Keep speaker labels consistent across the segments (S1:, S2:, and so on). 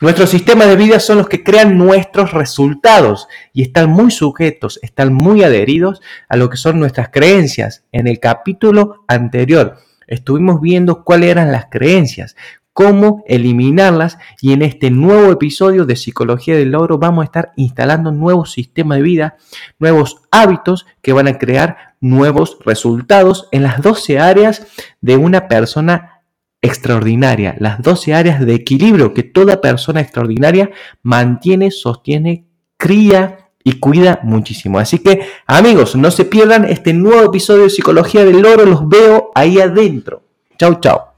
S1: Nuestros sistemas de vida son los que crean nuestros resultados y están muy sujetos, están muy adheridos a lo que son nuestras creencias. En el capítulo anterior estuvimos viendo cuáles eran las creencias, cómo eliminarlas y en este nuevo episodio de Psicología del Logro vamos a estar instalando nuevos sistemas de vida, nuevos hábitos que van a crear nuevos resultados en las 12 áreas de una persona extraordinaria, las 12 áreas de equilibrio que toda persona extraordinaria mantiene, sostiene, cría y cuida muchísimo. Así que amigos, no se pierdan este nuevo episodio de Psicología del Oro, los veo ahí adentro. Chau, chau.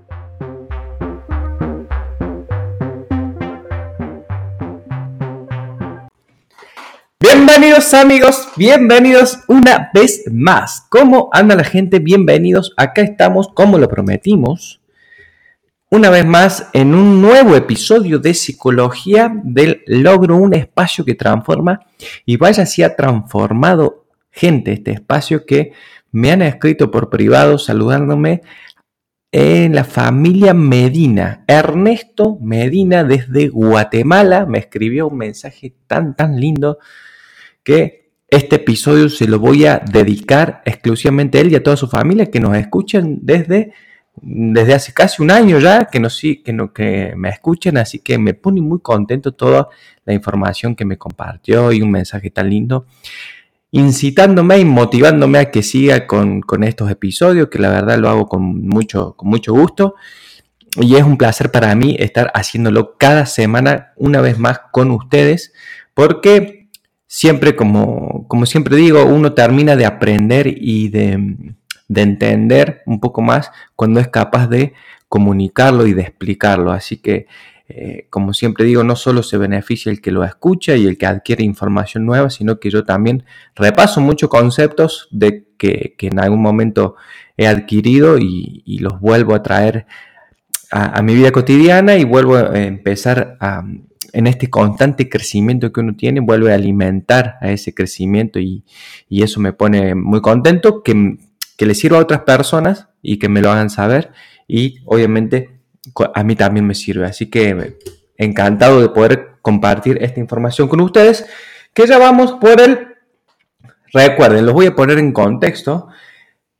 S1: Bienvenidos amigos, bienvenidos una vez más. ¿Cómo anda la gente? Bienvenidos. Acá estamos, como lo prometimos, una vez más en un nuevo episodio de Psicología del Logro, un espacio que transforma y vaya si ha transformado gente este espacio que me han escrito por privado saludándome en la familia Medina. Ernesto Medina desde Guatemala me escribió un mensaje tan, tan lindo que este episodio se lo voy a dedicar exclusivamente a él y a toda su familia que nos escuchan desde, desde hace casi un año ya, que, nos, que, no, que me escuchan, así que me pone muy contento toda la información que me compartió y un mensaje tan lindo, incitándome y motivándome a que siga con, con estos episodios, que la verdad lo hago con mucho, con mucho gusto. Y es un placer para mí estar haciéndolo cada semana, una vez más, con ustedes, porque siempre, como, como siempre digo, uno termina de aprender y de, entender un poco más cuando es capaz de comunicarlo y de explicarlo. Así que, eh, como siempre digo, no solo se beneficia el que lo escucha y el que adquiere información nueva, sino que yo también repaso muchos conceptos de que, en algún momento he adquirido y, los vuelvo a traer a, mi vida cotidiana y vuelvo a empezar a, en este constante crecimiento que uno tiene, vuelve a alimentar a ese crecimiento y, eso me pone muy contento, que, que, le sirva a otras personas y que me lo hagan saber y obviamente a mí también me sirve. Así que encantado de poder compartir esta información con ustedes, que ya vamos por el... Recuerden, los voy a poner en contexto.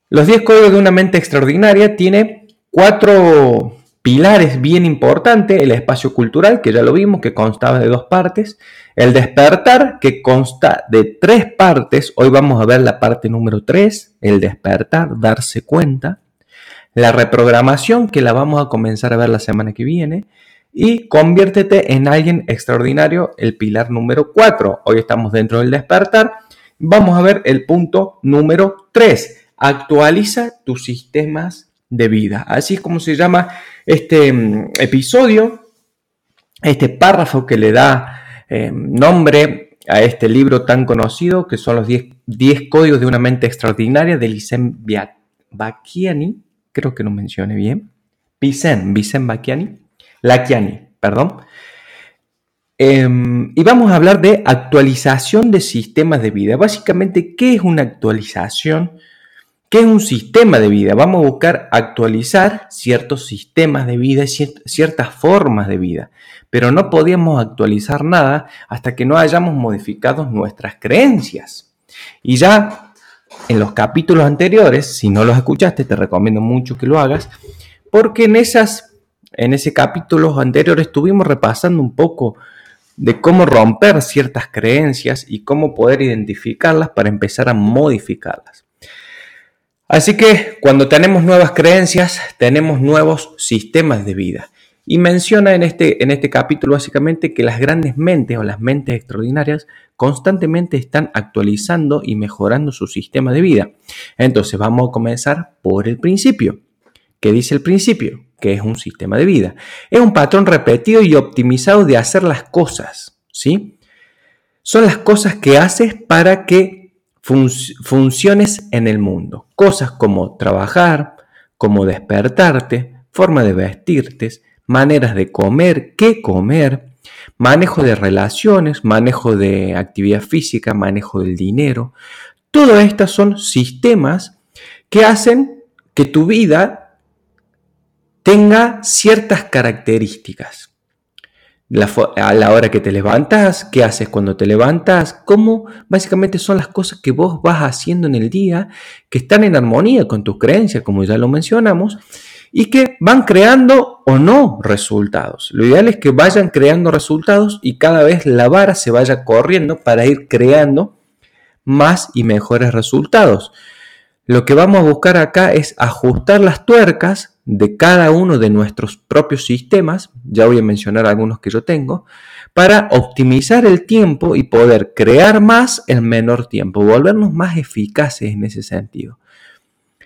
S1: Los 10 códigos de una mente extraordinaria tiene cuatro pilares bien importantes, el espacio cultural, que ya lo vimos, que constaba de dos partes, el despertar, que consta de tres partes, hoy vamos a ver la parte número tres, el despertar, darse cuenta, la reprogramación, que la vamos a comenzar a ver la semana que viene, y conviértete en alguien extraordinario, el pilar número cuatro. Hoy estamos dentro del despertar, vamos a ver el punto número tres, actualiza tus sistemas de vida. Así es como se llama este mm, episodio, este párrafo que le da eh, nombre a este libro tan conocido, que son los 10, códigos de una mente extraordinaria de Licen Bacchiani, creo que no mencione bien, Vicen, Vicen Bacchiani, Lachiani, perdón. Em, y vamos a hablar de actualización de sistemas de vida. Básicamente, ¿qué es una actualización? ¿Qué es un sistema de vida? Vamos a buscar actualizar ciertos sistemas de vida, ciertas formas de vida, pero no podíamos actualizar nada hasta que no hayamos modificado nuestras creencias. Y ya en los capítulos anteriores, si no los escuchaste, te recomiendo mucho que lo hagas, porque en esas en ese capítulos anteriores estuvimos repasando un poco de cómo romper ciertas creencias y cómo poder identificarlas para empezar a modificarlas. Así que cuando tenemos nuevas creencias, tenemos nuevos sistemas de vida. Y menciona en este, en este capítulo básicamente que las grandes mentes o las mentes extraordinarias constantemente están actualizando y mejorando su sistema de vida. Entonces vamos a comenzar por el principio. ¿Qué dice el principio? Que es un sistema de vida. Es un patrón repetido y optimizado de hacer las cosas. ¿sí? Son las cosas que haces para que funciones en el mundo. Cosas como trabajar, como despertarte, forma de vestirte, maneras de comer, qué comer, manejo de relaciones, manejo de actividad física, manejo del dinero. Todas estas son sistemas que hacen que tu vida tenga ciertas características. A la hora que te levantas, qué haces cuando te levantas, cómo básicamente son las cosas que vos vas haciendo en el día que están en armonía con tus creencias, como ya lo mencionamos, y que van creando o no resultados. Lo ideal es que vayan creando resultados y cada vez la vara se vaya corriendo para ir creando más y mejores resultados. Lo que vamos a buscar acá es ajustar las tuercas de cada uno de nuestros propios sistemas, ya voy a mencionar algunos que yo tengo, para optimizar el tiempo y poder crear más en menor tiempo, volvernos más eficaces en ese sentido.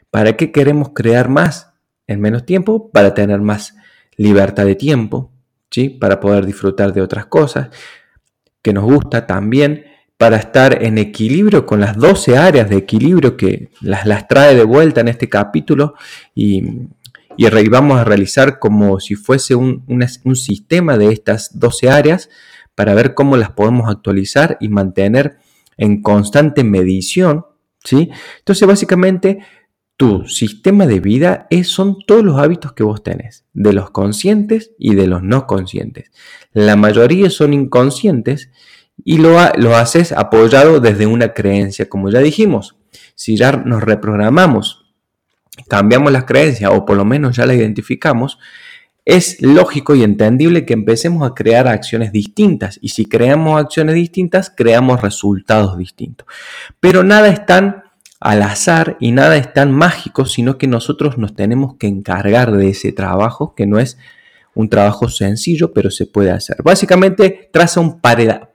S1: ¿Para qué queremos crear más? en menos tiempo para tener más libertad de tiempo, ¿sí? para poder disfrutar de otras cosas que nos gusta también, para estar en equilibrio con las 12 áreas de equilibrio que las, las trae de vuelta en este capítulo y, y vamos a realizar como si fuese un, un sistema de estas 12 áreas para ver cómo las podemos actualizar y mantener en constante medición. ¿sí? Entonces básicamente tu sistema de vida es, son todos los hábitos que vos tenés, de los conscientes y de los no conscientes. La mayoría son inconscientes y lo, lo haces apoyado desde una creencia, como ya dijimos. Si ya nos reprogramamos, cambiamos las creencias o por lo menos ya la identificamos, es lógico y entendible que empecemos a crear acciones distintas. Y si creamos acciones distintas, creamos resultados distintos. Pero nada es tan al azar y nada es tan mágico, sino que nosotros nos tenemos que encargar de ese trabajo, que no es un trabajo sencillo, pero se puede hacer. Básicamente traza un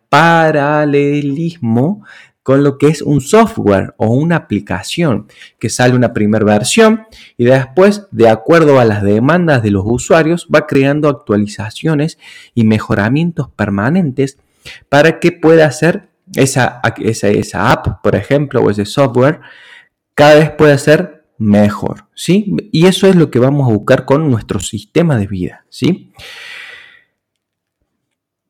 S1: paralelismo con lo que es un software o una aplicación, que sale una primera versión y después, de acuerdo a las demandas de los usuarios, va creando actualizaciones y mejoramientos permanentes para que pueda ser esa, esa, app, por ejemplo, o ese software, cada vez puede ser mejor, ¿sí? Y eso es lo que vamos a buscar con nuestro sistema de vida, ¿sí?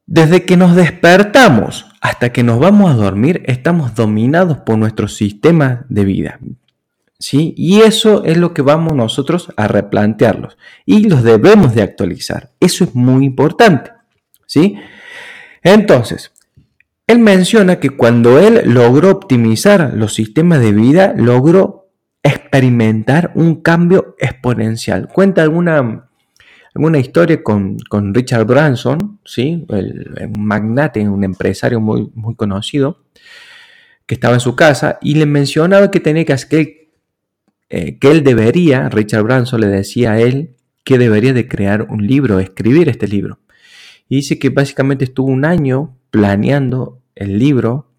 S1: Desde que nos despertamos hasta que nos vamos a dormir, estamos dominados por nuestro sistema de vida. ¿Sí? Y eso es lo que vamos nosotros a replantearlos y los debemos de actualizar. Eso es muy importante, ¿sí? Entonces, él menciona que cuando él logró optimizar los sistemas de vida, logró experimentar un cambio exponencial. Cuenta alguna, alguna historia con, Richard Branson, ¿sí? un magnate, un empresario muy, muy conocido, que estaba en su casa y le mencionaba que tenía que hacer, eh, que él debería, Richard Branson le decía a él que debería de crear un libro, escribir este libro. Y dice que básicamente estuvo un año planeando el libro,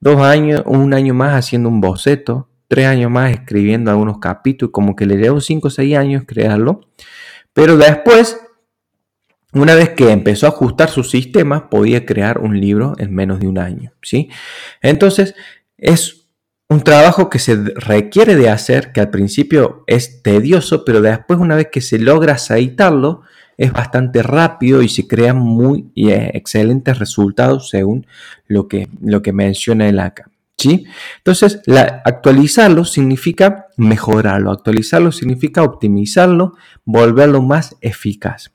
S1: dos años, un año más haciendo un boceto, tres años más escribiendo algunos capítulos, como que le llevó cinco o seis años crearlo, pero después, una vez que empezó a ajustar su sistema, podía crear un libro en menos de un año, ¿sí? Entonces, es un trabajo que se requiere de hacer, que al principio es tedioso, pero después una vez que se logra aceitarlo, es bastante rápido y se crean muy eh, excelentes resultados según lo que, lo que menciona el acá. Entonces, actualizarlo significa mejorarlo, actualizarlo significa optimizarlo, volverlo más eficaz.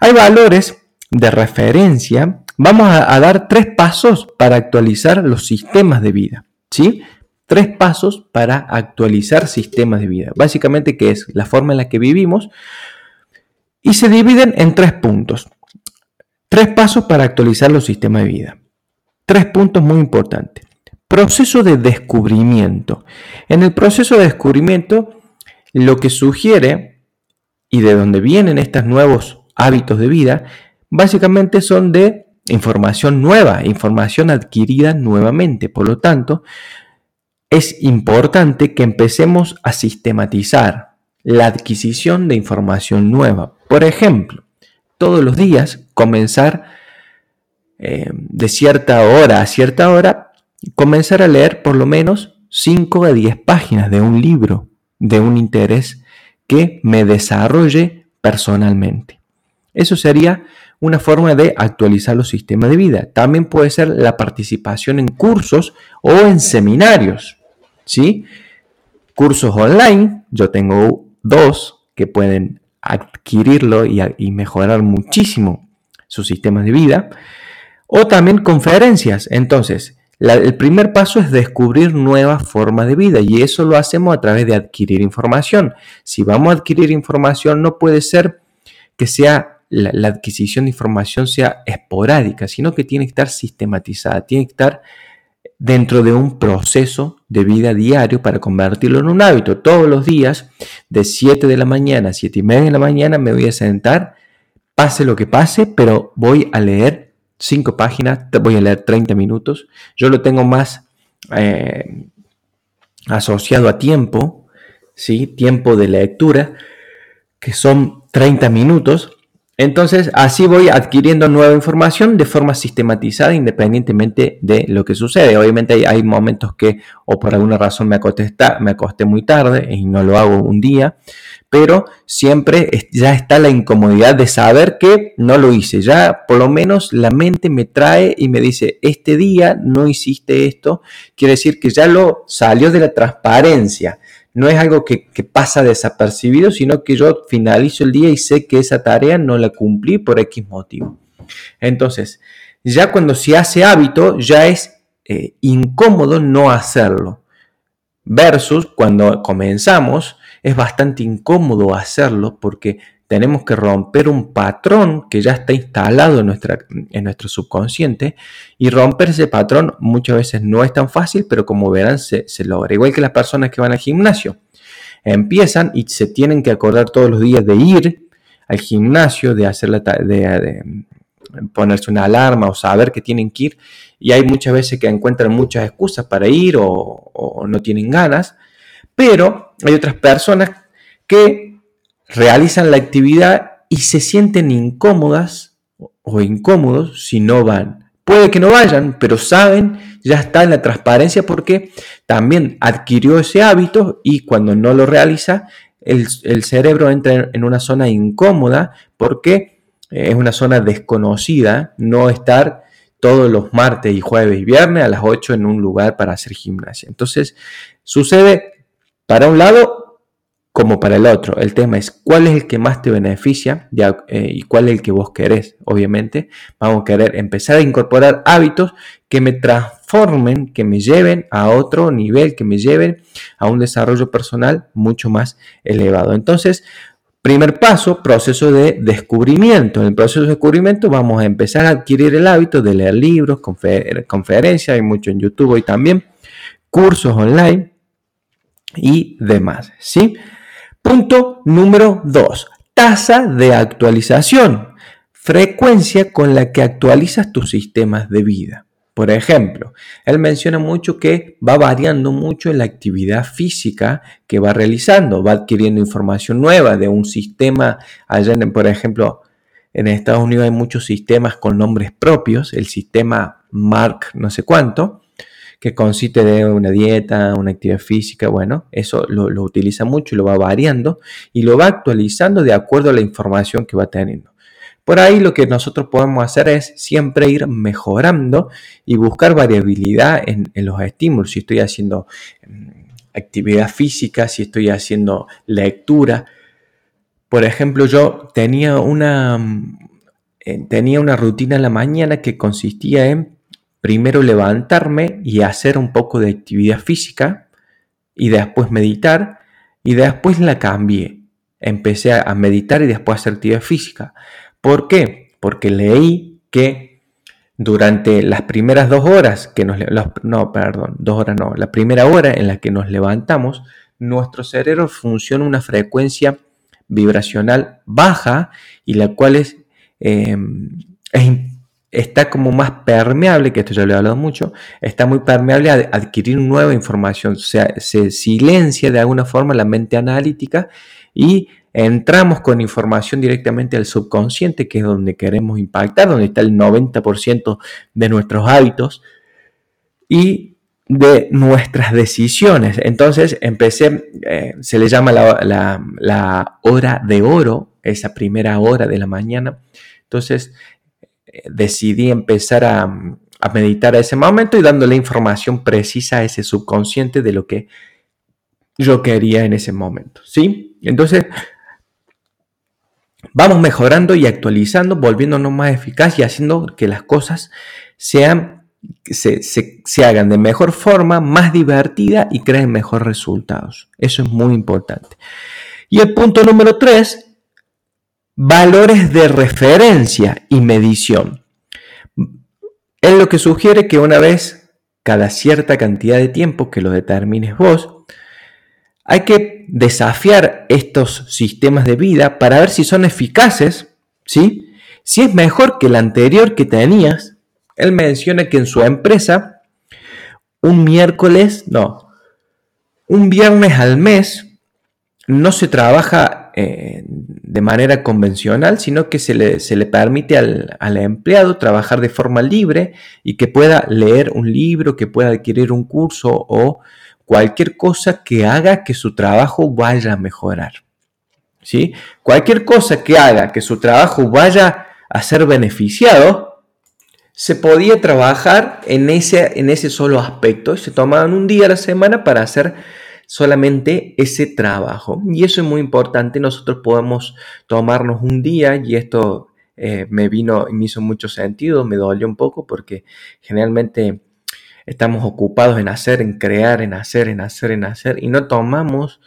S1: Hay valores de referencia. Vamos a, a dar tres pasos para actualizar los sistemas de vida. ¿sí? Tres pasos para actualizar sistemas de vida. Básicamente, ¿qué es? La forma en la que vivimos, y se dividen en tres puntos. Tres pasos para actualizar los sistemas de vida. Tres puntos muy importantes. Proceso de descubrimiento. En el proceso de descubrimiento, lo que sugiere y de donde vienen estos nuevos hábitos de vida, básicamente son de información nueva, información adquirida nuevamente. Por lo tanto, es importante que empecemos a sistematizar la adquisición de información nueva. Por ejemplo, todos los días comenzar eh, de cierta hora a cierta hora, comenzar a leer por lo menos 5 a 10 páginas de un libro de un interés que me desarrolle personalmente. Eso sería una forma de actualizar los sistemas de vida. También puede ser la participación en cursos o en seminarios. ¿sí? Cursos online, yo tengo dos que pueden adquirirlo y, mejorar muchísimo sus sistemas de vida. O también conferencias. Entonces, el primer paso es descubrir nuevas formas de vida y eso lo hacemos a través de adquirir información. Si vamos a adquirir información, no puede ser que sea la, adquisición de información sea esporádica, sino que tiene que estar sistematizada, tiene que estar dentro de un proceso de vida diario para convertirlo en un hábito. Todos los días, de 7 de la mañana a 7 y media de la mañana, me voy a sentar, pase lo que pase, pero voy a leer 5 páginas, voy a leer 30 minutos. Yo lo tengo más eh, asociado a tiempo, ¿sí? tiempo de lectura, que son 30 minutos entonces, así voy adquiriendo nueva información de forma sistematizada independientemente de lo que sucede. Obviamente hay, momentos que o por alguna razón me acosté, me acosté muy tarde y no lo hago un día, pero siempre ya está la incomodidad de saber que no lo hice. Ya por lo menos la mente me trae y me dice, este día no hiciste esto, quiere decir que ya lo salió de la transparencia no es algo que, pasa desapercibido, sino que yo finalizo el día y sé que esa tarea no la cumplí por X motivo. Entonces, ya cuando se hace hábito, ya es eh, incómodo no hacerlo. Versus cuando comenzamos, es bastante incómodo hacerlo porque tenemos que romper un patrón que ya está instalado en, nuestra, en nuestro subconsciente y romper ese patrón muchas veces no es tan fácil, pero como verán se, logra. Igual que las personas que van al gimnasio. Empiezan y se tienen que acordar todos los días de ir al gimnasio, de, hacer la, de, ponerse una alarma o saber que tienen que ir. Y hay muchas veces que encuentran muchas excusas para ir o no tienen ganas. Pero hay otras personas que realizan la actividad y se sienten incómodas o incómodos si no van. Puede que no vayan, pero saben, ya está en la transparencia porque también adquirió ese hábito y cuando no lo realiza, el, cerebro entra en una zona incómoda porque es una zona desconocida, no estar todos los martes y jueves y viernes a las 8 en un lugar para hacer gimnasia. Entonces, sucede para un lado como para el otro. El tema es cuál es el que más te beneficia eh, y cuál es el que vos querés. Obviamente, vamos a querer empezar a incorporar hábitos que me transformen, que me lleven a otro nivel, que me lleven a un desarrollo personal mucho más elevado. Entonces, primer paso, proceso de descubrimiento. En el proceso de descubrimiento vamos a empezar a adquirir el hábito de leer libros, conferencias, hay mucho en YouTube hoy también, cursos online y demás, ¿sí? Punto número 2. Tasa de actualización. Frecuencia con la que actualizas tus sistemas de vida. Por ejemplo, él menciona mucho que va variando mucho en la actividad física que va realizando, va adquiriendo información nueva de un sistema. Allá, por ejemplo, en Estados Unidos hay muchos sistemas con nombres propios, el sistema Mark no sé cuánto, que consiste de una dieta, una actividad física, bueno, eso lo, utiliza mucho y lo va variando y lo va actualizando de acuerdo a la información que va teniendo. Por ahí lo que nosotros podemos hacer es siempre ir mejorando y buscar variabilidad en, los estímulos. Si estoy haciendo mm, actividad física, si estoy haciendo lectura. Por ejemplo, yo tenía una, mm, eh, tenía una rutina en la mañana que consistía en primero levantarme y hacer un poco de actividad física y después meditar y después la cambié. Empecé a meditar y después a hacer actividad física. ¿Por qué? Porque leí que durante las primeras dos horas que nos no, perdón, dos horas no, la primera hora en la que nos levantamos, nuestro cerebro funciona una frecuencia vibracional baja y la cual es, em, está como más permeable, que esto ya lo he hablado mucho, está muy permeable a adquirir nueva información, o sea, se silencia de alguna forma la mente analítica y entramos con información directamente al subconsciente, que es donde queremos impactar, donde está el 90% de nuestros hábitos y de nuestras decisiones. Entonces empecé, eh, se le llama la, hora de oro, esa primera hora de la mañana. Entonces decidí empezar a, meditar a ese momento y dándole información precisa a ese subconsciente de lo que yo quería en ese momento. ¿Sí? Entonces vamos mejorando y actualizando, volviéndonos más eficaz y haciendo que las cosas sean, se, se, hagan de mejor forma, más divertida y creen mejores resultados. Eso es muy importante. Y el punto número tres, valores de referencia y medición. Es lo que sugiere que una vez cada cierta cantidad de tiempo que lo determines vos, hay que desafiar estos sistemas de vida para ver si son eficaces, ¿sí? Si es mejor que el anterior que tenías. Él menciona que en su empresa, un miércoles, no, un viernes al mes, no se trabaja eh, de manera convencional, sino que se le, se le permite al, al, empleado trabajar de forma libre y que pueda leer un libro, que pueda adquirir un curso o cualquier cosa que haga que su trabajo vaya a mejorar. ¿sí? Cualquier cosa que haga que su trabajo vaya a ser beneficiado, se podía trabajar en ese, en ese solo aspecto. Se tomaban un día a la semana para hacer solamente ese trabajo. Y eso es muy importante. Nosotros podemos tomarnos un día y esto eh, me vino y me hizo mucho sentido, me dolió un poco porque generalmente estamos ocupados en hacer, en crear, en hacer, en hacer, en hacer, y no tomamos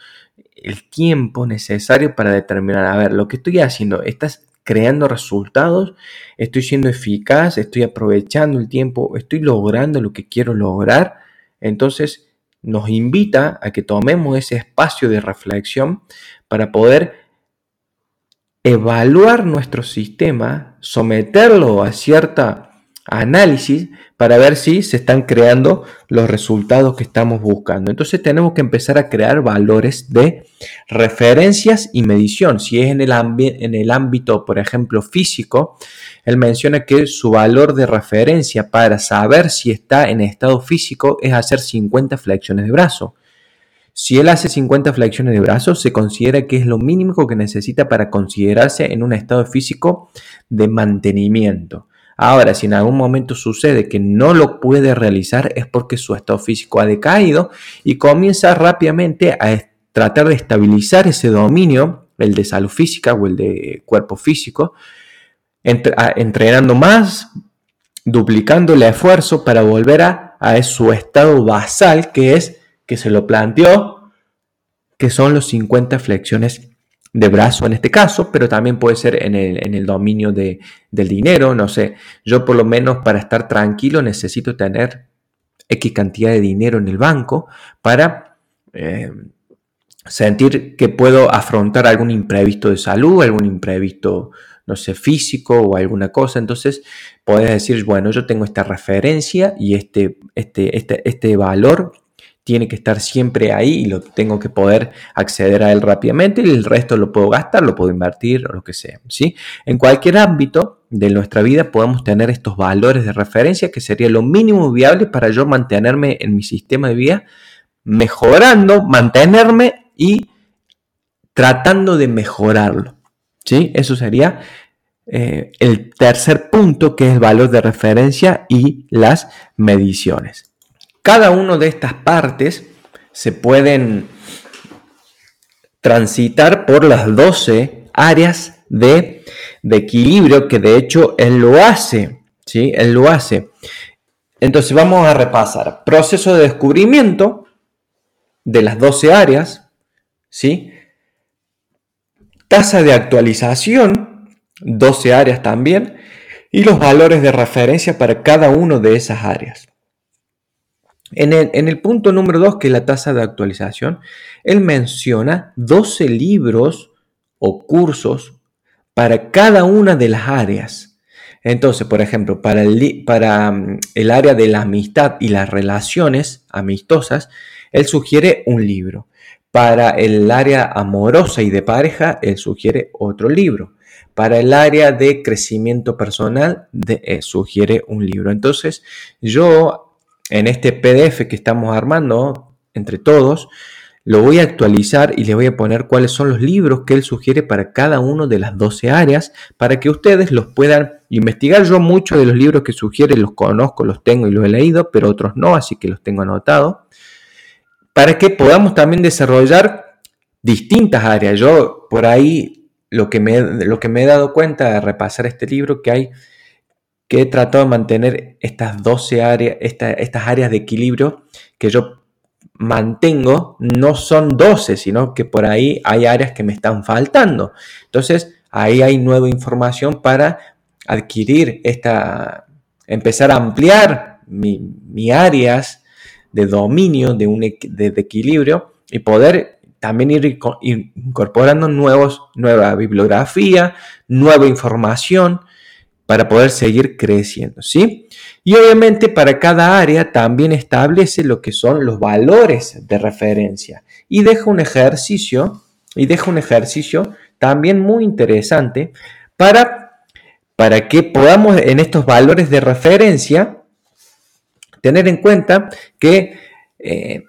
S1: el tiempo necesario para determinar, a ver, lo que estoy haciendo, estás creando resultados, estoy siendo eficaz, estoy aprovechando el tiempo, estoy logrando lo que quiero lograr. Entonces nos invita a que tomemos ese espacio de reflexión para poder evaluar nuestro sistema, someterlo a cierta análisis para ver si se están creando los resultados que estamos buscando. Entonces tenemos que empezar a crear valores de referencias y medición. Si es en el, en el ámbito, por ejemplo, físico, él menciona que su valor de referencia para saber si está en estado físico es hacer 50 flexiones de brazo. Si él hace 50 flexiones de brazo, se considera que es lo mínimo que necesita para considerarse en un estado físico de mantenimiento. Ahora, si en algún momento sucede que no lo puede realizar es porque su estado físico ha decaído y comienza rápidamente a tratar de estabilizar ese dominio, el de salud física o el de cuerpo físico, entrenando más, duplicando el esfuerzo para volver a, su estado basal, que es que se lo planteó, que son los 50 flexiones de brazo en este caso, pero también puede ser en el, dominio de, del dinero, no sé, yo por lo menos para estar tranquilo necesito tener X cantidad de dinero en el banco para eh, sentir que puedo afrontar algún imprevisto de salud, algún imprevisto, no sé, físico o alguna cosa. Entonces, puedes decir, bueno, yo tengo esta referencia y este, este, este, este valor tiene que estar siempre ahí y lo tengo que poder acceder a él rápidamente y el resto lo puedo gastar, lo puedo invertir o lo que sea. ¿sí? En cualquier ámbito de nuestra vida podemos tener estos valores de referencia que sería lo mínimo viable para yo mantenerme en mi sistema de vida, mejorando, mantenerme y tratando de mejorarlo. ¿Sí? Eso sería eh, el tercer punto que es el valor de referencia y las mediciones. Cada una de estas partes se pueden transitar por las 12 áreas de, equilibrio que de hecho él lo hace. ¿sí? Él lo hace. Entonces vamos a repasar. Proceso de descubrimiento de las 12 áreas. ¿sí? Tasa de actualización, 12 áreas también. Y los valores de referencia para cada una de esas áreas. En el, punto número 2, que es la tasa de actualización, él menciona 12 libros o cursos para cada una de las áreas. Entonces, por ejemplo, para el, para mm, el área de la amistad y las relaciones amistosas, él sugiere un libro. Para el área amorosa y de pareja, él sugiere otro libro. Para el área de crecimiento personal, de, eh, sugiere un libro. Entonces, yo en este PDF que estamos armando entre todos, lo voy a actualizar y le voy a poner cuáles son los libros que él sugiere para cada una de las 12 áreas para que ustedes los puedan investigar. Yo muchos de los libros que sugiere los conozco, los tengo y los he leído, pero otros no, así que los tengo anotados para que podamos también desarrollar distintas áreas. Yo por ahí lo que me, lo que me he dado cuenta de repasar este libro, que hay que he tratado de mantener estas 12 áreas, estas áreas de equilibrio que yo mantengo, no son 12, sino que por ahí hay áreas que me están faltando. Entonces, ahí hay nueva información para adquirir esta, empezar a ampliar mis mi áreas de dominio, de, un, de, equilibrio y poder también ir incorporando nuevos, nueva bibliografía, nueva información para poder seguir creciendo, ¿sí? Y obviamente para cada área también establece lo que son los valores de referencia y deja un ejercicio y deja un ejercicio también muy interesante para, para que podamos en estos valores de referencia tener en cuenta que eh,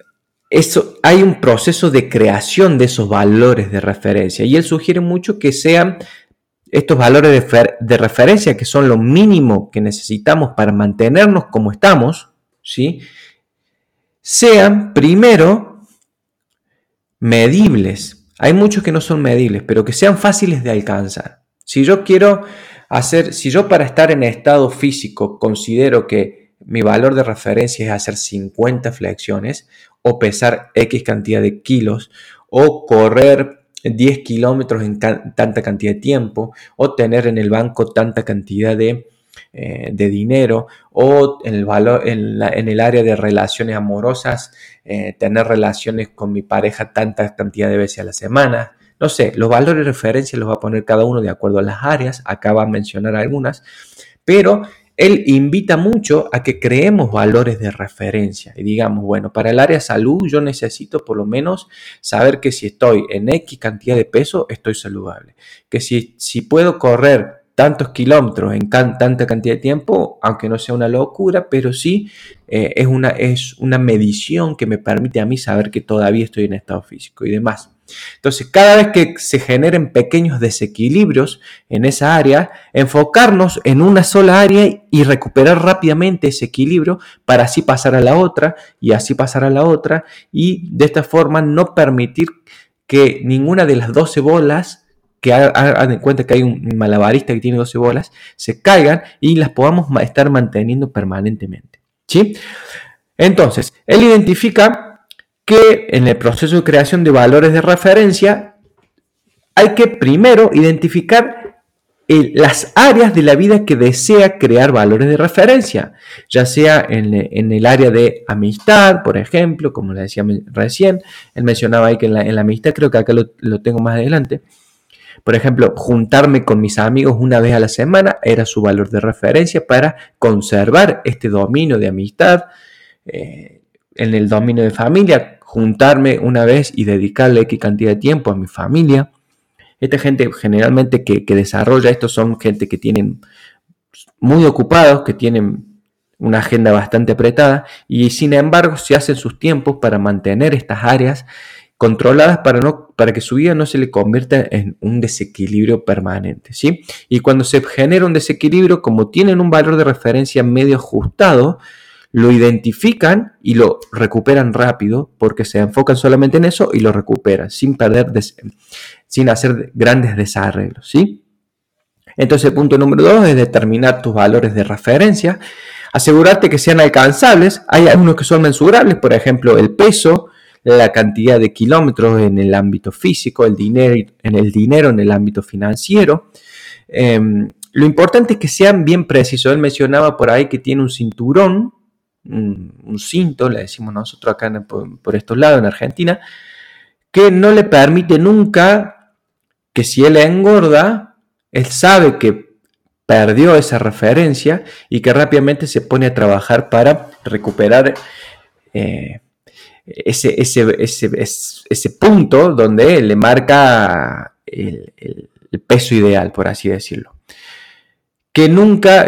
S1: eso, hay un proceso de creación de esos valores de referencia y él sugiere mucho que sean estos valores de, referencia, que son lo mínimo que necesitamos para mantenernos como estamos, ¿sí? sean primero medibles. Hay muchos que no son medibles, pero que sean fáciles de alcanzar. Si yo quiero hacer, si yo para estar en estado físico considero que mi valor de referencia es hacer 50 flexiones o pesar X cantidad de kilos o correr 10 kilómetros en tanta cantidad de tiempo o tener en el banco tanta cantidad de, eh, dinero o en el, valor, en, el área de relaciones amorosas eh, tener relaciones con mi pareja tanta cantidad de veces a la semana. No sé, los valores de referencia los va a poner cada uno de acuerdo a las áreas, acá va a mencionar algunas, pero él invita mucho a que creemos valores de referencia y digamos, bueno, para el área salud yo necesito por lo menos saber que si estoy en X cantidad de peso, estoy saludable. Que si, si puedo correr tantos kilómetros en tanta cantidad de tiempo, aunque no sea una locura, pero sí eh, es, una, es una medición que me permite a mí saber que todavía estoy en estado físico y demás. Entonces, cada vez que se generen pequeños desequilibrios en esa área, enfocarnos en una sola área y recuperar rápidamente ese equilibrio para así pasar a la otra y así pasar a la otra y de esta forma no permitir que ninguna de las 12 bolas que hagan en cuenta que hay un malabarista que tiene 12 bolas, se caigan y las podamos estar manteniendo permanentemente. ¿sí? Entonces, él identifica que en el proceso de creación de valores de referencia hay que primero identificar las áreas de la vida que desea crear valores de referencia, ya sea en, el área de amistad, por ejemplo, como le decía recién, él mencionaba ahí que en la, amistad, creo que acá lo, tengo más adelante, por ejemplo, juntarme con mis amigos una vez a la semana era su valor de referencia para conservar este dominio de amistad. Eh, en el dominio de familia, juntarme una vez y dedicarle X cantidad de tiempo a mi familia. Esta gente generalmente que, desarrolla esto son gente que tienen muy ocupados, que tienen una agenda bastante apretada y sin embargo se hacen sus tiempos para mantener estas áreas controladas para, no, para que su vida no se le convierta en un desequilibrio permanente. ¿sí? Y cuando se genera un desequilibrio, como tienen un valor de referencia medio ajustado, lo identifican y lo recuperan rápido porque se enfocan solamente en eso y lo recuperan sin perder, sin hacer grandes desarreglos, ¿sí? Entonces, punto número dos es determinar tus valores de referencia, asegurarte que sean alcanzables. Hay algunos que son mensurables, por ejemplo, el peso, la cantidad de kilómetros en el ámbito físico, el dinero en el dinero en el ámbito financiero. Em, lo importante es que sean bien precisos. Él mencionaba por ahí que tiene un cinturón un, cinto, le decimos nosotros acá por, estos lados en Argentina, que no le permite nunca que si él engorda, él sabe que perdió esa referencia y que rápidamente se pone a trabajar para recuperar eh, ese, ese, punto donde le marca el, peso ideal, por así decirlo. Que nunca,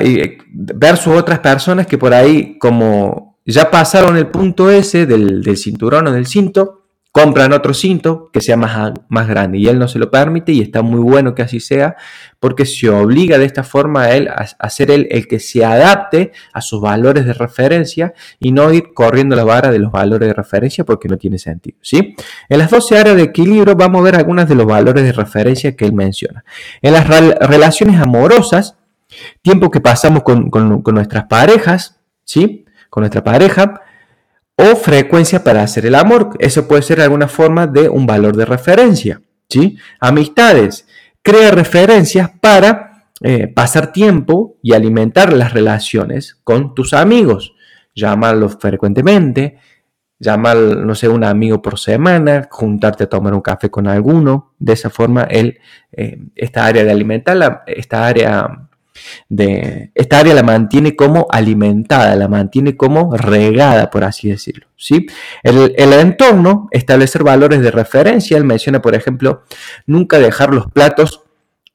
S1: versus otras personas que por ahí como ya pasaron el punto ese del, del cinturón o del cinto, compran otro cinto que sea más, más grande y él no se lo permite y está muy bueno que así sea porque se obliga de esta forma a él a, ser él el que se adapte a sus valores de referencia y no ir corriendo la vara de los valores de referencia porque no tiene sentido. ¿sí? En las 12 áreas de equilibrio vamos a ver algunos de los valores de referencia que él menciona. En las relaciones amorosas, tiempo que pasamos con, con, con nuestras parejas, ¿sí? con nuestra pareja, o frecuencia para hacer el amor. Eso puede ser alguna forma de un valor de referencia. ¿sí? Amistades. Crea referencias para eh, pasar tiempo y alimentar las relaciones con tus amigos. Llámalos frecuentemente. Llama, no sé, un amigo por semana, juntarte a tomar un café con alguno. De esa forma, él, eh, esta área de alimentar, esta área de esta área la mantiene como alimentada, la mantiene como regada, por así decirlo. ¿sí? El, entorno, establecer valores de referencia, él menciona, por ejemplo, nunca dejar los platos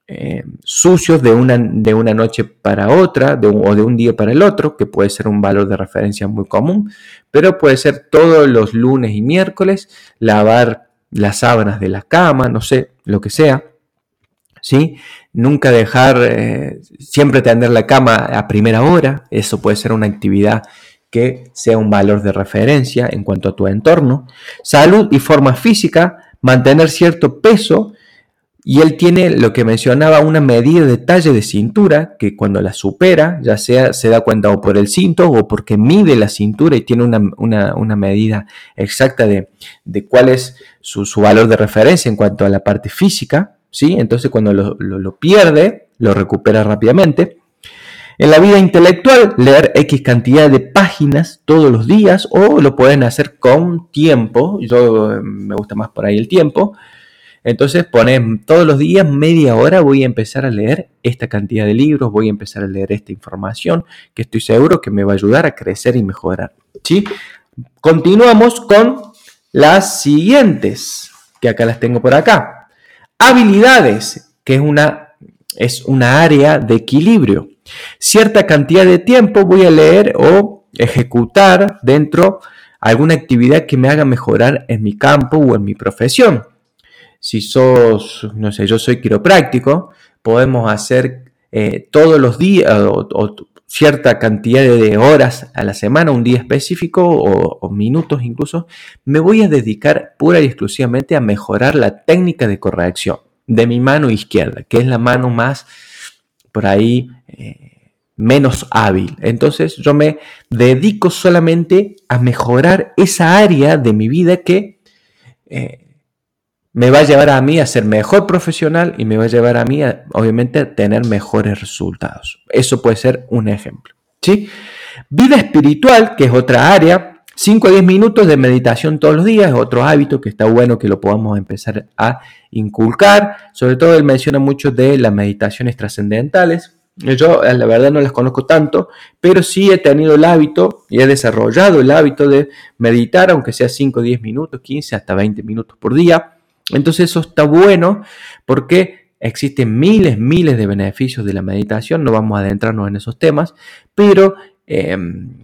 S1: eh, sucios de una, de una, noche para otra o de un día para el otro, que puede ser un valor de referencia muy común, pero puede ser todos los lunes y miércoles, lavar las sábanas de la cama, no sé, lo que sea. ¿Sí? Nunca dejar, eh, siempre tender la cama a primera hora, eso puede ser una actividad que sea un valor de referencia en cuanto a tu entorno. Salud y forma física, mantener cierto peso, y él tiene lo que mencionaba, una medida de talle de cintura, que cuando la supera, ya sea se da cuenta o por el cinto o porque mide la cintura y tiene una, medida exacta de, cuál es su, su valor de referencia en cuanto a la parte física. Entonces cuando lo, pierde, lo recupera rápidamente. En la vida intelectual, leer X cantidad de páginas todos los días o lo pueden hacer con tiempo. Yo eh, me gusta más por ahí el tiempo. Entonces ponen todos los días media hora voy a empezar a leer esta cantidad de libros, voy a empezar a leer esta información que estoy seguro que me va a ayudar a crecer y mejorar. ¿sí? Continuamos con las siguientes, que acá las tengo por acá. Habilidades, que es una, es una área de equilibrio. Cierta cantidad de tiempo voy a leer o ejecutar dentro alguna actividad que me haga mejorar en mi campo o en mi profesión. Si sos, no sé, yo soy quiropráctico, podemos hacer eh, todos los días o, cierta cantidad de horas a la semana, un día específico o, minutos incluso, me voy a dedicar pura y exclusivamente a mejorar la técnica de corrección de mi mano izquierda, que es la mano más por ahí eh, menos hábil. Entonces yo me dedico solamente a mejorar esa área de mi vida que eh, me va a llevar a mí a ser mejor profesional y me va a llevar a mí, a, obviamente, a tener mejores resultados. Eso puede ser un ejemplo. ¿sí? Vida espiritual, que es otra área, 5 a 10 minutos de meditación todos los días otro hábito que está bueno que lo podamos empezar a inculcar. Sobre todo él menciona mucho de las meditaciones trascendentales. Yo eh, la verdad no las conozco tanto, pero sí he tenido el hábito y he desarrollado el hábito de meditar, aunque sea 5 o 10 minutos, 15 hasta 20 minutos por día. Entonces eso está bueno porque existen miles, miles de beneficios de la meditación, no vamos a adentrarnos en esos temas, pero em,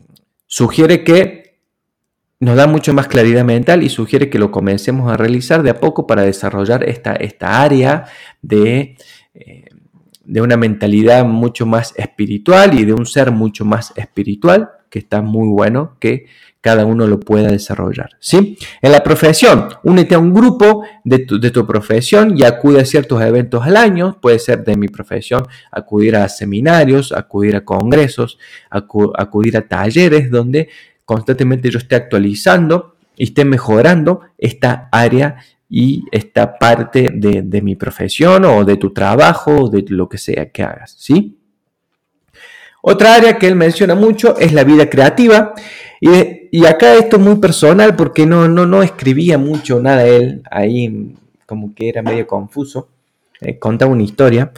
S1: sugiere que nos da mucho más claridad mental y sugiere que lo comencemos a realizar de a poco para desarrollar esta, esta área de, eh, de una mentalidad mucho más espiritual y de un ser mucho más espiritual, que está muy bueno que cada uno lo pueda desarrollar. ¿sí? En la profesión, únete a un grupo de tu, profesión y acude a ciertos eventos al año. Puede ser de mi profesión acudir a seminarios, acudir a congresos, acudir a talleres donde constantemente yo esté actualizando y esté mejorando esta área y esta parte de, mi profesión o de tu trabajo o de lo que sea que hagas. ¿sí? Otra área que él menciona mucho es la vida creativa. Y, acá esto es muy personal porque no, no, no escribía mucho nada él, ahí como que era medio confuso. eh, contaba una historia.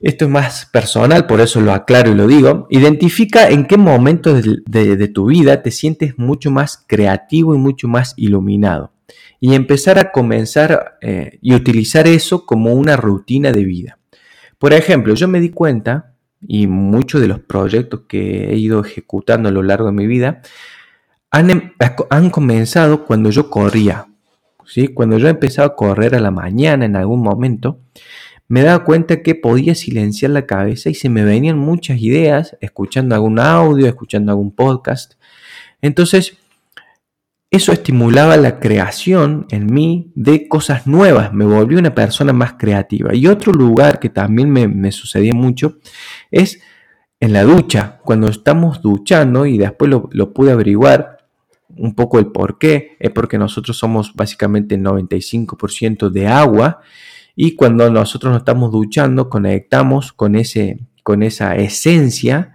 S1: Esto es más personal, por eso lo aclaro y lo digo. Identifica en qué momento de, tu vida te sientes mucho más creativo y mucho más iluminado. Y empezar a comenzar eh, y utilizar eso como una rutina de vida. Por ejemplo, yo me di cuenta, y muchos de los proyectos que he ido ejecutando a lo largo de mi vida, han, em, han comenzado cuando yo corría. ¿sí? Cuando yo empezaba a correr a la mañana en algún momento, me daba cuenta que podía silenciar la cabeza y se me venían muchas ideas, escuchando algún audio, escuchando algún podcast. Entonces, eso estimulaba la creación en mí de cosas nuevas, me volvió una persona más creativa. Y otro lugar que también me, sucedía mucho es en la ducha, cuando estamos duchando, y después lo, lo pude averiguar, un poco el por qué, es porque nosotros somos básicamente el 95% de agua. Y cuando nosotros nos estamos duchando conectamos con, ese, con esa esencia,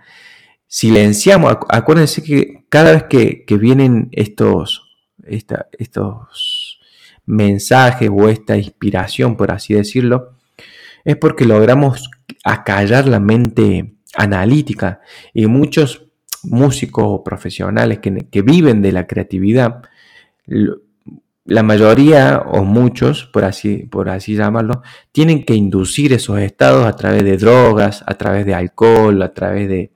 S1: silenciamos, acuérdense que cada vez que, vienen estos, estos mensajes o esta inspiración, por así decirlo, es porque logramos acallar la mente analítica. Y muchos músicos profesionales que, viven de la creatividad, la mayoría o muchos, por así, por así llamarlo, tienen que inducir esos estados a través de drogas, a través de alcohol, a través de,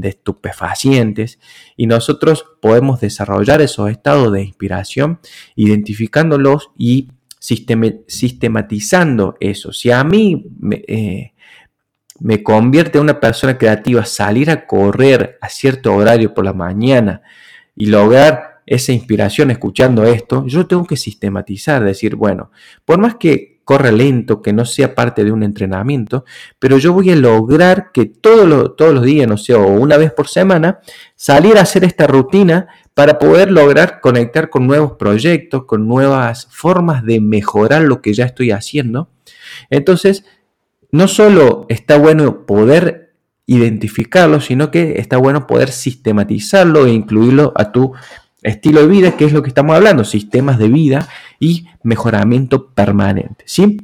S1: estupefacientes. Y nosotros podemos desarrollar esos estados de inspiración identificándolos y sistematizando eso. Si a mí me, eh, me convierte en una persona creativa salir a correr a cierto horario por la mañana y lograr esa inspiración escuchando esto, yo tengo que sistematizar, decir, bueno, por más que corra lento, que no sea parte de un entrenamiento, pero yo voy a lograr que todos los días, no sé, o una vez por semana, salir a hacer esta rutina para poder lograr conectar con nuevos proyectos, con nuevas formas de mejorar lo que ya estoy haciendo. Entonces, no solo está bueno poder identificarlo, sino que está bueno poder sistematizarlo e incluirlo a tu estilo de vida, que es lo que estamos hablando, sistemas de vida y mejoramiento permanente. ¿sí?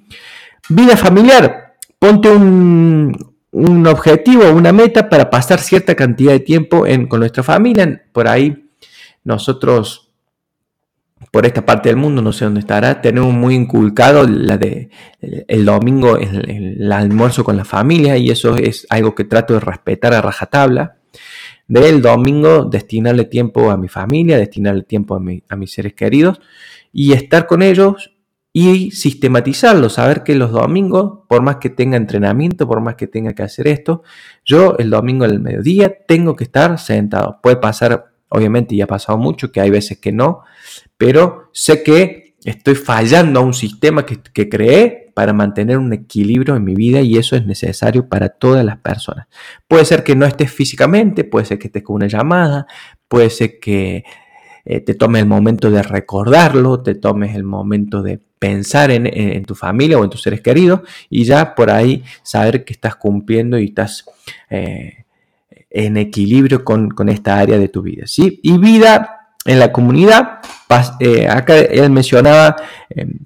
S1: Vida familiar, ponte un, un objetivo, una meta para pasar cierta cantidad de tiempo con nuestra familia. Por ahí nosotros por esta parte del mundo, no sé dónde estará, tenemos muy inculcado la de el domingo el, almuerzo con la familia y eso es algo que trato de respetar a rajatabla. Del domingo destinarle tiempo a mi familia, destinarle tiempo a, a mis seres queridos y estar con ellos y sistematizarlo, saber que los domingos, por más que tenga entrenamiento, por más que tenga que hacer esto, yo el domingo al mediodía tengo que estar sentado. Puede pasar, obviamente ya ha pasado mucho, que hay veces que no, pero sé que estoy fallando a un sistema que, creé para mantener un equilibrio en mi vida y eso es necesario para todas las personas. Puede ser que no estés físicamente, puede ser que estés con una llamada, puede ser que eh, te tomes el momento de recordarlo, te tomes el momento de pensar en, tu familia o en tus seres queridos y ya por ahí saber que estás cumpliendo y estás eh, en equilibrio con, esta área de tu vida. ¿sí? Y vida en la comunidad. Eh, acá él mencionaba em,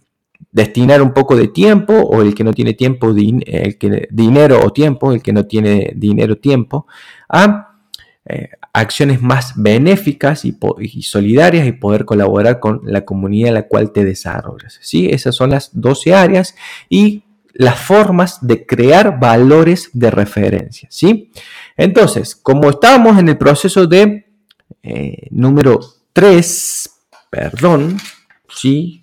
S1: destinar un poco de tiempo o el que no tiene tiempo, el que, dinero o tiempo, el que no tiene dinero, tiempo, a eh, acciones más benéficas y, solidarias y poder colaborar con la comunidad en la cual te desarrollas. ¿sí? Esas son las 12 áreas y las formas de crear valores de referencia. ¿sí? Entonces, como estábamos en el proceso de eh, número 3, perdón, sí,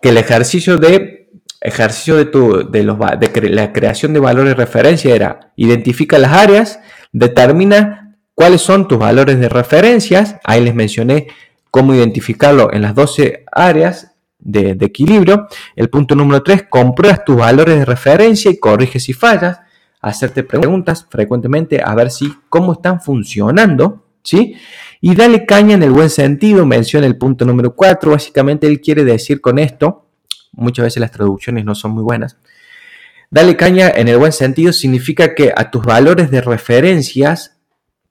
S1: que el ejercicio de ejercicio de, tu, de, los, de la creación de valores de referencia era identifica las áreas, determina cuáles son tus valores de referencias, ahí les mencioné cómo identificarlo en las 12 áreas de, equilibrio. El punto número 3, compruebas tus valores de referencia y corriges si fallas, hacerte preguntas frecuentemente a ver si cómo están funcionando, ¿sí? Y dale caña en el buen sentido, menciona el punto número 4. Básicamente él quiere decir con esto, muchas veces las traducciones no son muy buenas. Dale caña en el buen sentido significa que a tus valores de referencias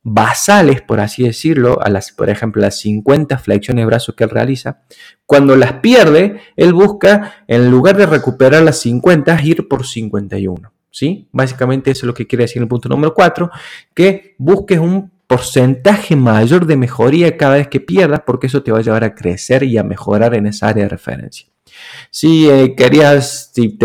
S1: basales, por así decirlo, a las, por ejemplo, las 50 flexiones de brazos que él realiza, cuando las pierde, él busca, en lugar de recuperar las 50, ir por 51. ¿sí? Básicamente eso es lo que quiere decir el punto número 4, que busques un porcentaje mayor de mejoría cada vez que pierdas, porque eso te va a llevar a crecer y a mejorar en esa área de referencia. Si eh, querías, si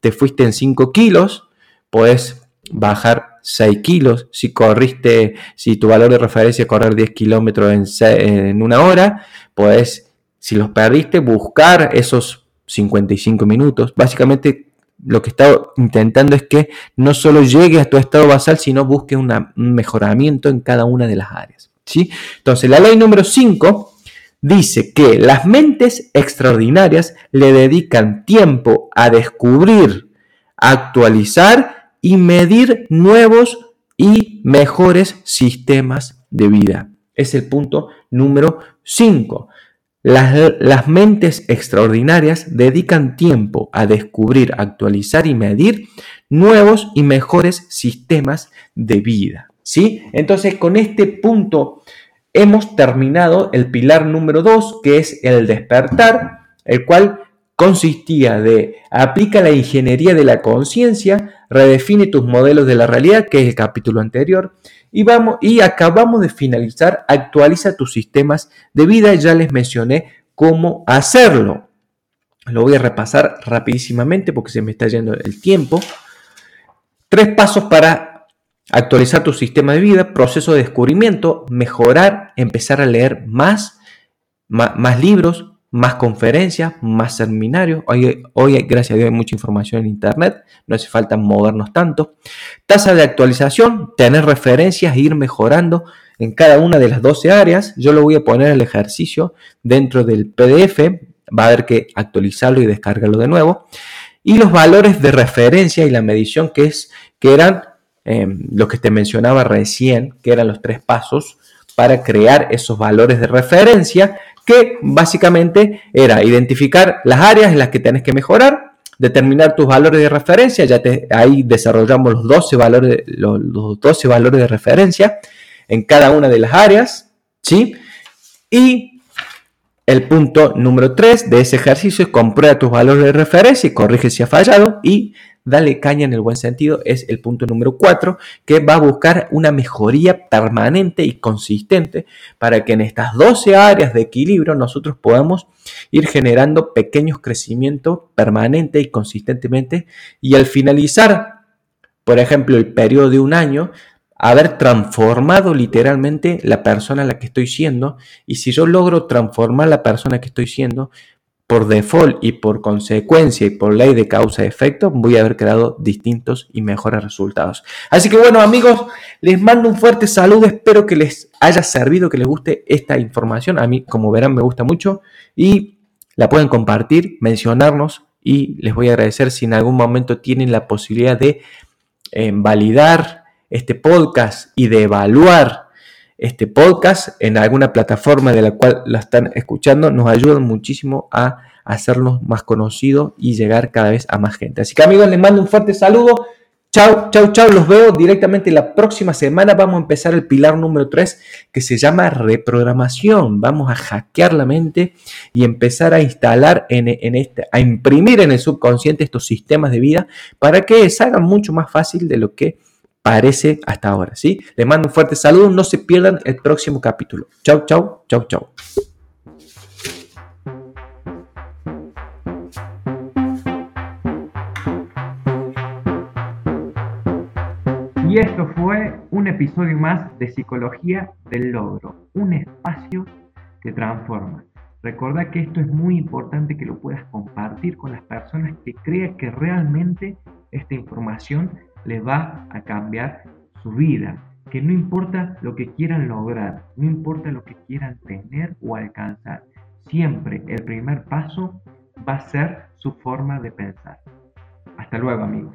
S1: te, fuiste en 5 kilos, puedes bajar 6 kilos. Si corriste, si tu valor de referencia es correr 10 kilómetros en, en una hora, puedes, si los perdiste, buscar esos 55 minutos. Básicamente lo que está intentando es que no solo llegue a tu estado basal, sino busque un mejoramiento en cada una de las áreas. ¿sí? Entonces, la ley número 5 dice que las mentes extraordinarias le dedican tiempo a descubrir, actualizar y medir nuevos y mejores sistemas de vida. Es el punto número 5. Las, mentes extraordinarias dedican tiempo a descubrir, actualizar y medir nuevos y mejores sistemas de vida. ¿sí? Entonces, con este punto hemos terminado el pilar número 2, que es el despertar, el cual consistía de aplica la ingeniería de la conciencia, redefine tus modelos de la realidad, que es el capítulo anterior, y, vamos, y acabamos de finalizar, actualiza tus sistemas de vida, ya les mencioné cómo hacerlo. Lo voy a repasar rapidísimamente porque se me está yendo el tiempo. Tres pasos para actualizar tu sistema de vida, proceso de descubrimiento, mejorar, empezar a leer más, más, más libros, más conferencias, más seminarios. Hoy, hoy, gracias a Dios, hay mucha información en Internet, no hace falta movernos tanto. Tasa de actualización, tener referencias e ir mejorando en cada una de las 12 áreas. Yo lo voy a poner el ejercicio dentro del PDF, va a haber que actualizarlo y descargarlo de nuevo. Y los valores de referencia y la medición que, es, que eran em, lo que te mencionaba recién, que eran los tres pasos para crear esos valores de referencia que básicamente era identificar las áreas en las que tienes que mejorar, determinar tus valores de referencia, ya te, ahí desarrollamos los 12 valores, los, 12 valores de referencia en cada una de las áreas, ¿sí? Y el punto número 3 de ese ejercicio es comprueba tus valores de referencia y corrige si ha fallado y dale caña en el buen sentido, es el punto número 4, que va a buscar una mejoría permanente y consistente para que en estas 12 áreas de equilibrio nosotros podamos ir generando pequeños crecimientos permanente y consistentemente. Y al finalizar, por ejemplo, el periodo de un año, haber transformado literalmente la persona a la que estoy siendo. Y si yo logro transformar la persona que estoy siendo, por default y por consecuencia y por ley de causa y efecto, voy a haber creado distintos y mejores resultados. Así que bueno amigos, les mando un fuerte saludo, espero que les haya servido, que les guste esta información. A mí, como verán, me gusta mucho y la pueden compartir, mencionarnos y les voy a agradecer si en algún momento tienen la posibilidad de eh, validar este podcast y de evaluar este podcast en alguna plataforma de la cual la están escuchando, nos ayudan muchísimo a hacernos más conocidos y llegar cada vez a más gente. Así que amigos, les mando un fuerte saludo. Chao, chao, chao. Los veo directamente la próxima semana. Vamos a empezar el pilar número 3 que se llama reprogramación. Vamos a hackear la mente y empezar a instalar en, en este, a imprimir en el subconsciente estos sistemas de vida para que salgan mucho más fácil de lo que parece hasta ahora, ¿sí? Les mando un fuerte saludo, no se pierdan el próximo capítulo. Chau, chau, chau, chau. Y esto fue un episodio más de Psicología del Logro, un espacio que transforma. Recuerda que esto es muy importante que lo puedas compartir con las personas que crean que realmente esta información les va a cambiar su vida. Que no importa lo que quieran lograr, no importa lo que quieran tener o alcanzar, siempre el primer paso va a ser su forma de pensar. Hasta luego amigos.